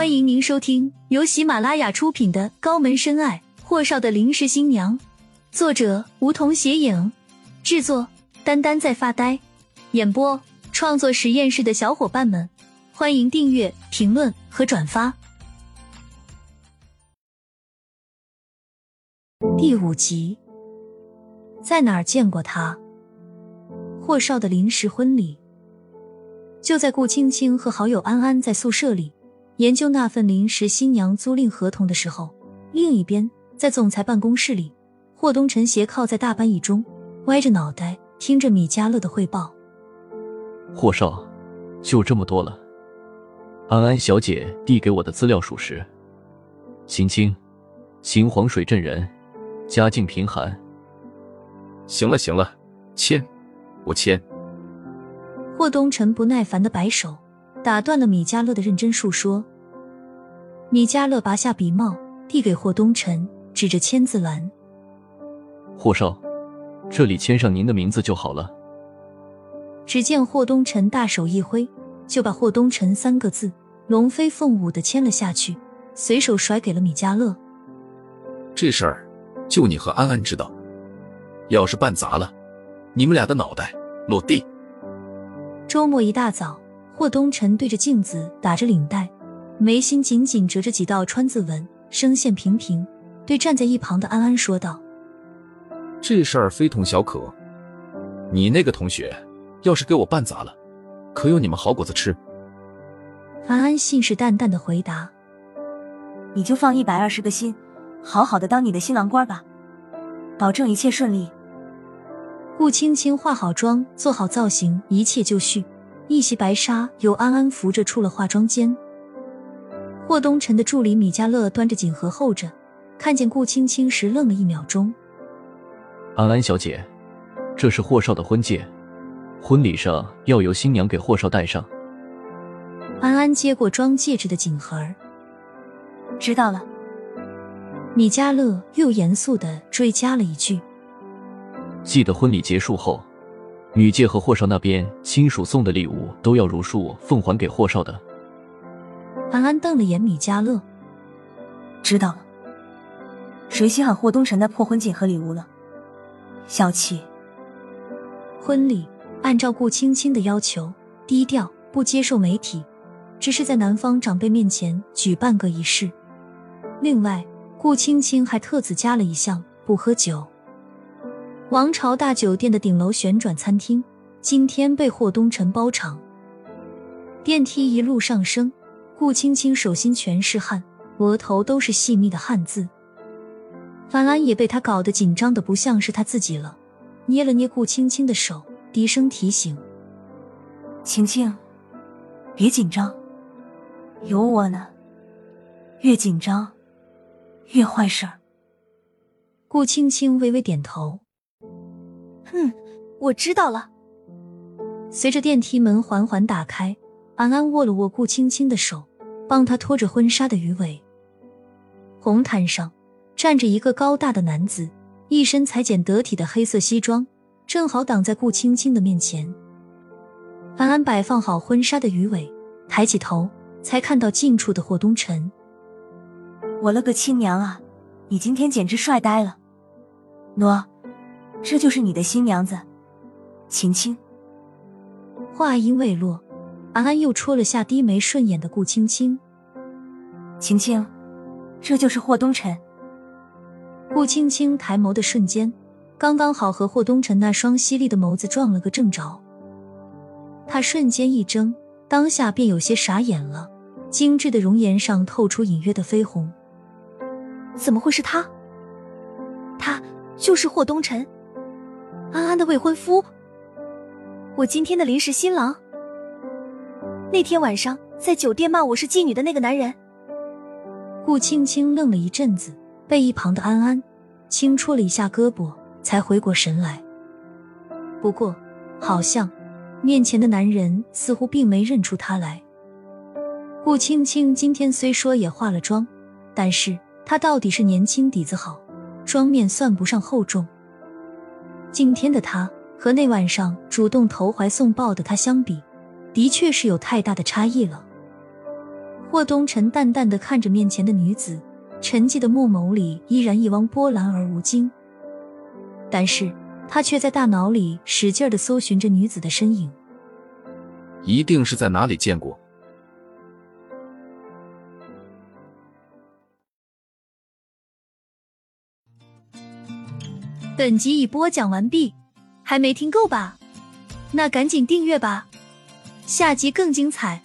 欢迎您收听由喜马拉雅出品的《高门深爱：霍少的临时新娘》，作者梧桐斜影，制作丹丹在发呆，演播创作实验室的小伙伴们，欢迎订阅、评论和转发。第五集，在哪儿见过他？霍少的临时婚礼，就在顾青青和好友安安在宿舍里。研究那份临时新娘租赁合同的时候，另一边在总裁办公室里，霍东辰斜靠在大班椅中，歪着脑袋听着米迦勒的汇报。霍少，就这么多了。安安小姐递给我的资料属实。秦青，秦黄水镇人，家境贫寒。行了行了，签，我签。霍东辰不耐烦的摆手，打断了米迦勒的认真述说。米迦勒拔下笔帽，递给霍东辰，指着签字栏：“霍少，这里签上您的名字就好了。”只见霍东辰大手一挥，就把“霍东辰”三个字龙飞凤舞的签了下去，随手甩给了米迦勒。这事儿就你和安安知道，要是办砸了，你们俩的脑袋落地。周末一大早，霍东辰对着镜子打着领带。眉心紧紧折着几道川字纹，声线平平，对站在一旁的安安说道：“这事儿非同小可，你那个同学要是给我办砸了，可有你们好果子吃？”安安信誓旦旦的回答：“你就放一百二十个心，好好的当你的新郎官吧，保证一切顺利。”顾青青化好妆，做好造型，一切就绪，一袭白纱由安安扶着出了化妆间。霍东辰的助理米迦勒端着锦盒候着，看见顾青青时愣了一秒钟。安安小姐，这是霍少的婚戒，婚礼上要由新娘给霍少戴上。安安接过装戒指的锦盒，知道了。米迦勒又严肃的追加了一句：“记得婚礼结束后，女戒和霍少那边亲属送的礼物都要如数奉还给霍少的。”安安瞪了眼米迦勒，知道了。谁稀罕霍东辰的破婚戒和礼物了？小气。婚礼按照顾青青的要求，低调，不接受媒体，只是在男方长辈面前举办个仪式。另外，顾青青还特此加了一项不喝酒。王朝大酒店的顶楼旋转餐厅今天被霍东辰包场。电梯一路上升。顾青青手心全是汗，额头都是细密的汗渍。樊安也被他搞得紧张的不像是他自己了，捏了捏顾青青的手，低声提醒：“青青，别紧张，有我呢。越紧张，越坏事儿。”顾青青微微点头：“嗯，我知道了。”随着电梯门缓缓打开，安安握了握顾青青的手。帮他拖着婚纱的鱼尾，红毯上站着一个高大的男子，一身裁剪得体的黑色西装，正好挡在顾青青的面前。安安摆放好婚纱的鱼尾，抬起头，才看到近处的霍东辰。我了个亲娘啊！你今天简直帅呆了，喏，这就是你的新娘子，晴晴。话音未落。安安又戳了下低眉顺眼的顾青青，青青，这就是霍东辰。顾青青抬眸的瞬间，刚刚好和霍东辰那双犀利的眸子撞了个正着。他瞬间一怔，当下便有些傻眼了，精致的容颜上透出隐约的绯红。怎么会是他？他就是霍东辰，安安的未婚夫，我今天的临时新郎。那天晚上在酒店骂我是妓女的那个男人，顾青青愣了一阵子，被一旁的安安轻戳了一下胳膊，才回过神来。不过，好像面前的男人似乎并没认出他来。顾青青今天虽说也化了妆，但是她到底是年轻底子好，妆面算不上厚重。今天的她和那晚上主动投怀送抱的他相比。的确是有太大的差异了。霍东辰淡淡的看着面前的女子，沉寂的墨眸里依然一汪波澜而无惊。但是他却在大脑里使劲的搜寻着女子的身影，一定是在哪里见过。本集已播讲完毕，还没听够吧？那赶紧订阅吧，下集更精彩。